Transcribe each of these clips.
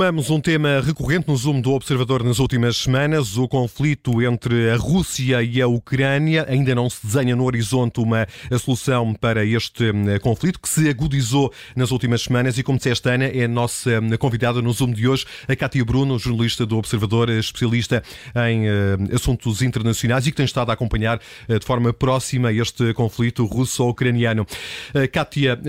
Retomamos um tema recorrente no Zoom do Observador nas últimas semanas, o conflito entre a Rússia e a Ucrânia. Ainda não se desenha no horizonte uma solução para este hum, conflito, que se agudizou nas últimas semanas e, como disseste, Ana, é a nossa hum, convidada no Zoom de hoje, a Cátia Bruno, jornalista do Observador, especialista em uh, assuntos internacionais e que tem estado a acompanhar uh, de forma próxima este conflito russo-ucraniano. Uh, Cátia,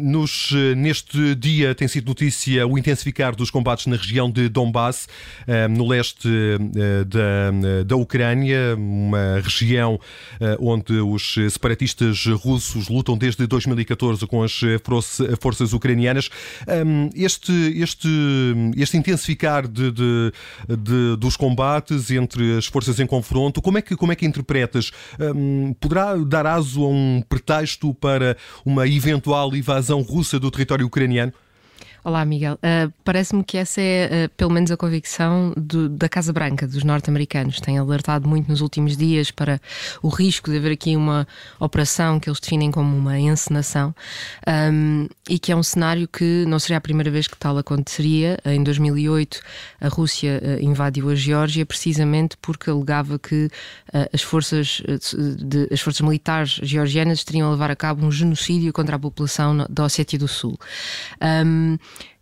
nos, neste dia tem sido notícia o intensificar dos combates na região de Donbass, eh, no leste eh, da, da Ucrânia, uma região eh, onde os separatistas russos lutam desde 2014 com as forças ucranianas. Este, este, este intensificar de, de, de, dos combates entre as forças em confronto, como é que, como é que interpretas? Poderá dar aso a um pretexto para uma eventual invasão russa do território ucraniano? Olá, Miguel. Uh, Parece-me que essa é, uh, pelo menos, a convicção do, da Casa Branca, dos norte-americanos. Têm alertado muito nos últimos dias para o risco de haver aqui uma operação que eles definem como uma encenação um, e que é um cenário que não seria a primeira vez que tal aconteceria. Em 2008, a Rússia uh, invadiu a Geórgia precisamente porque alegava que as, forças, de, as forças militares georgianas teriam a levar a cabo um genocídio contra a população da Ossétia do Sul. Um,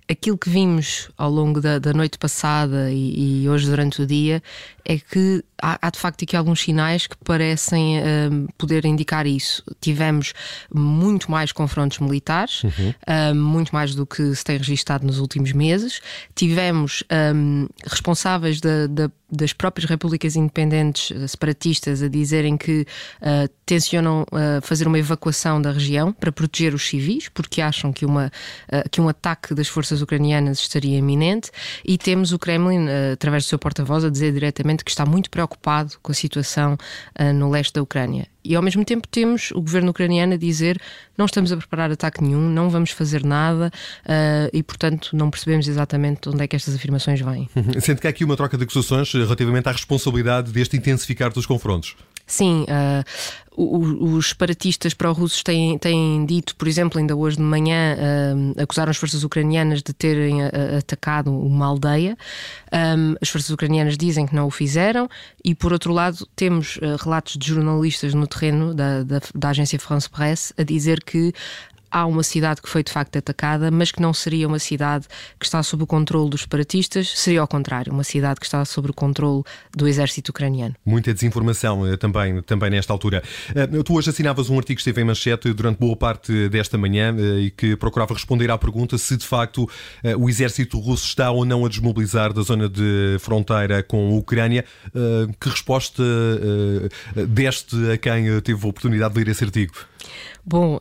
aquilo que vimos ao longo da, da noite passada e, e, hoje durante o dia é que há, há, de facto aqui alguns sinais que parecem um, poder indicar isso. Tivemos muito mais confrontos militares, uhum. um, muito mais do que se tem registado nos últimos meses. Tivemos um, responsáveis da, da, das próprias repúblicas independentes eh, separatistas a dizerem que uh, tencionam uh, fazer uma evacuação da região para proteger os civis, porque acham que, uma, uh, que um ataque das forças ucranianas estaria iminente. E temos o Kremlin, através do seu porta-voz, a dizer diretamente que está muito preocupado preocupado com a situação uh, no leste da Ucrânia. E ao mesmo tempo temos o governo ucraniano a dizer não estamos a preparar ataque nenhum, não vamos fazer nada uh, e, portanto, não percebemos exatamente onde é que estas afirmações vêm. Sente que há aqui uma troca de acusações relativamente à responsabilidade deste intensificar dos confrontos? Sim, uh, os separatistas pró-russos têm, têm dito, por exemplo, ainda hoje de manhã, uh, acusaram as forças ucranianas de terem uh, atacado uma aldeia. Um, as forças ucranianas dizem que não o fizeram, e por outro lado, temos relatos de jornalistas no terreno da, da, da agência France Presse a dizer que há uma cidade que foi de facto atacada, mas que não seria uma cidade que está sob o controle dos separatistas, seria ao contrário, uma cidade que está sob o controle do exército ucraniano. Muita desinformação eh, também, também nesta altura. Eh, tu hoje assinavas um artigo que esteve em manchete durante boa parte desta manhã eh, e que procurava responder à pergunta se de facto o exército russo está ou não a desmobilizar da zona de fronteira com a Ucrânia. Que resposta deste a quem teve a oportunidade de ler esse artigo? Bom,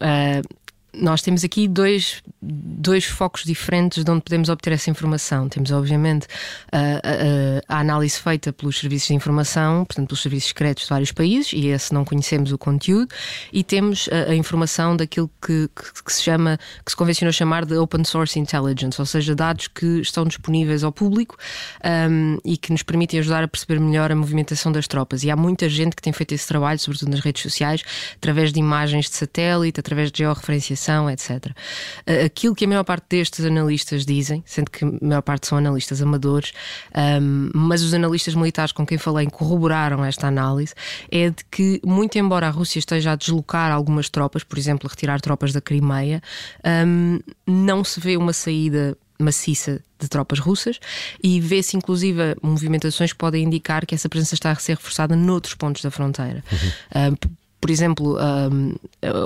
nós temos aqui dois, dois focos diferentes de onde podemos obter essa informação. Temos, obviamente, a, a, a, análise feita pelos serviços de informação, portanto, pelos serviços secretos de vários países, e esse não conhecemos o conteúdo, e temos a, a informação daquilo que, que, que, se chama, que se convencionou chamar de open source intelligence, ou seja, dados que estão disponíveis ao público um, e que nos permitem ajudar a perceber melhor a movimentação das tropas. E há muita gente que tem feito esse trabalho, sobretudo nas redes sociais, através de imagens de satélite, através de georreferenciação etc. Aquilo que a maior parte destes analistas dizem, sendo que a maior parte são analistas amadores, um, mas os analistas militares com quem falei corroboraram esta análise, é de que, muito embora a Rússia esteja a deslocar algumas tropas, por exemplo, a retirar tropas da Crimeia, um, não se vê uma saída maciça de tropas russas e vê-se inclusive movimentações que podem indicar que essa presença está a ser reforçada noutros pontos da fronteira. Uhum. Por exemplo, um,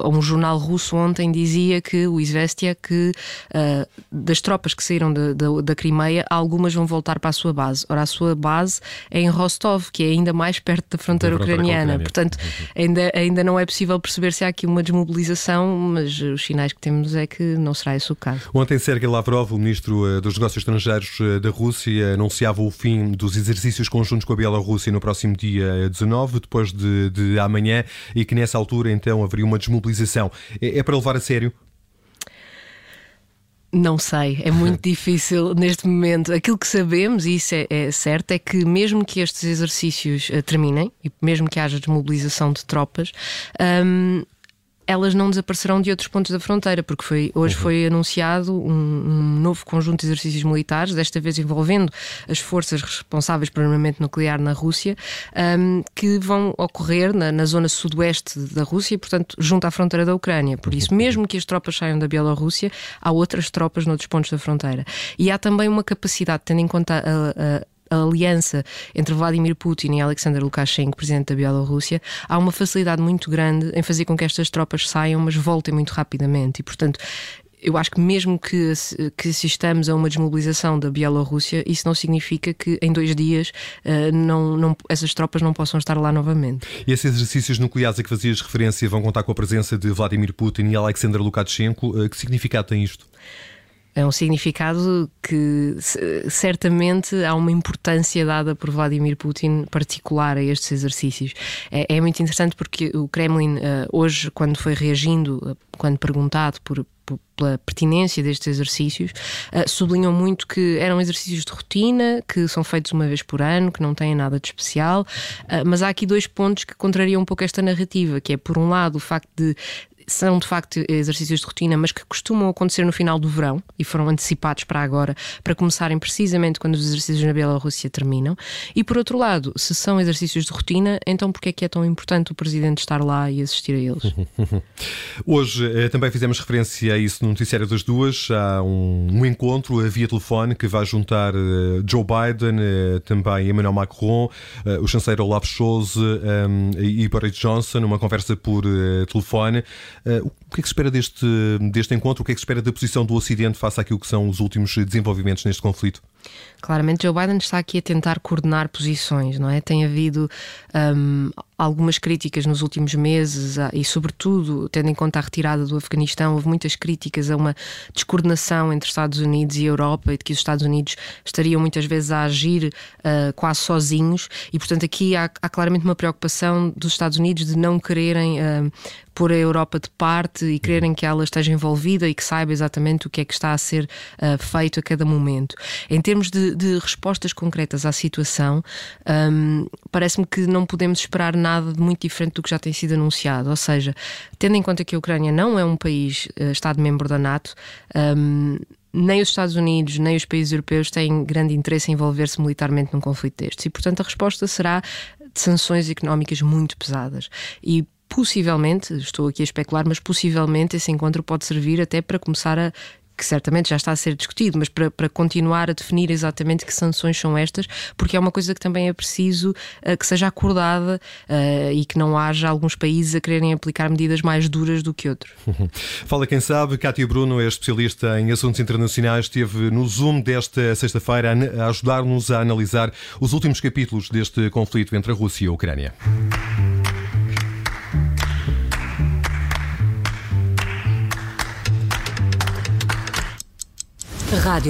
um jornal russo ontem dizia que o Izvestia que uh, das tropas que saíram de, de, da Crimeia, algumas vão voltar para a sua base. Ora, a sua base é em Rostov, que é ainda mais perto da fronteira, fronteira ucraniana. Portanto, uhum. ainda, ainda não é possível perceber se há aqui uma desmobilização, mas os sinais que temos é que não será esse o caso. Ontem, Sergei Lavrov, o ministro uh, dos Negócios Estrangeiros uh, da Rússia, anunciava o fim dos exercícios conjuntos com a Bielorrússia no próximo dia 19, depois de, de amanhã, e que nessa altura então haveria uma desmobilização. É, é para levar a sério? Não sei, é muito difícil neste momento. Aquilo que sabemos, e isso é, é certo, é que mesmo que estes exercícios uh, terminem, e mesmo que haja desmobilização de tropas, um, elas não desaparecerão de outros pontos da fronteira, porque foi, hoje uhum. foi anunciado um, um, novo conjunto de exercícios militares, desta vez envolvendo as forças responsáveis pelo armamento nuclear na Rússia, um, que vão ocorrer na, na, zona sudoeste da Rússia e, portanto, junto à fronteira da Ucrânia. Por isso, mesmo que as tropas saiam da Bielorrússia, há outras tropas noutros pontos da fronteira. E há também uma capacidade, tendo em conta a, a a aliança entre Vladimir Putin e Alexander Lukashenko, presidente da Bielorrússia, há uma facilidade muito grande em fazer com que estas tropas saiam, mas voltem muito rapidamente. E, portanto, eu acho que mesmo que, que assistamos a uma desmobilização da Bielorrússia, isso não significa que em dois dias uh, não, não, essas tropas não possam estar lá novamente. E esses exercícios nucleares a que fazias referência vão contar com a presença de Vladimir Putin e Alexander Lukashenko. Uh, que significado tem isto? É um significado que certamente há uma importância dada por Vladimir Putin particular a estes exercícios. É, é muito interessante porque o Kremlin, eh, hoje, quando foi reagindo, eh, quando perguntado por, pela pertinência destes exercícios, uh, sublinham muito que eram exercícios de rotina, que são feitos uma vez por ano, que não têm nada de especial, mas há aqui dois pontos que contrariam um pouco esta narrativa, que é, por um lado, o facto de são de facto exercícios de rotina, mas que costumam acontecer no final do verão e foram antecipados para agora, para começarem precisamente quando os exercícios na Bielorrússia terminam. E por outro lado, se são exercícios de rotina, então porquê é que é tão importante o Presidente estar lá e assistir a eles? Hoje eh, também fizemos referência a isso no Noticiário das Duas. Há um, um encontro via telefone que vai juntar uh, Joe Biden, uh, também Emmanuel Macron, o chanceler Olaf Scholz e Boris Johnson, uma conversa por telefone. Eh, o que é que se espera deste, deste encontro? O que é que se espera da posição do Ocidente face àquilo que são os últimos desenvolvimentos neste conflito? Claramente, Joe Biden está aqui a tentar coordenar posições, não é? Tem havido um, algumas críticas nos últimos meses e, sobretudo, tendo em conta a retirada do Afeganistão, houve muitas críticas a uma descoordenação entre Estados Unidos e Europa e de que os Estados Unidos estariam muitas vezes a agir uh, quase sozinhos. E, portanto, aqui há, há, claramente uma preocupação dos Estados Unidos de não quererem uh, pôr a Europa de parte e quererem que ela esteja envolvida e que saiba exatamente o que é que está a ser uh, feito a cada momento. Em termos de, de respostas concretas à situação, um, parece-me que não podemos esperar nada de muito diferente do que já tem sido anunciado. Ou seja, tendo em conta que a Ucrânia não é um país uh, Estado-membro da NATO, um, nem os Estados Unidos, nem os países europeus têm grande interesse em envolver-se militarmente num conflito destes. E, portanto, a resposta será de sanções económicas muito pesadas. E possivelmente, estou aqui a especular, mas possivelmente esse encontro pode servir até para começar a que certamente já está a ser discutido, mas para, para continuar a definir exatamente que sanções são estas, porque é uma coisa que também é preciso uh, que seja acordada uh, e que não haja alguns países a quererem aplicar medidas mais duras do que outros. Fala quem sabe, Cátia Bruno é especialista em assuntos internacionais, esteve no Zoom desta sexta-feira a ajudar-nos a analisar os últimos capítulos deste conflito entre a Rússia e a Ucrânia. Rádio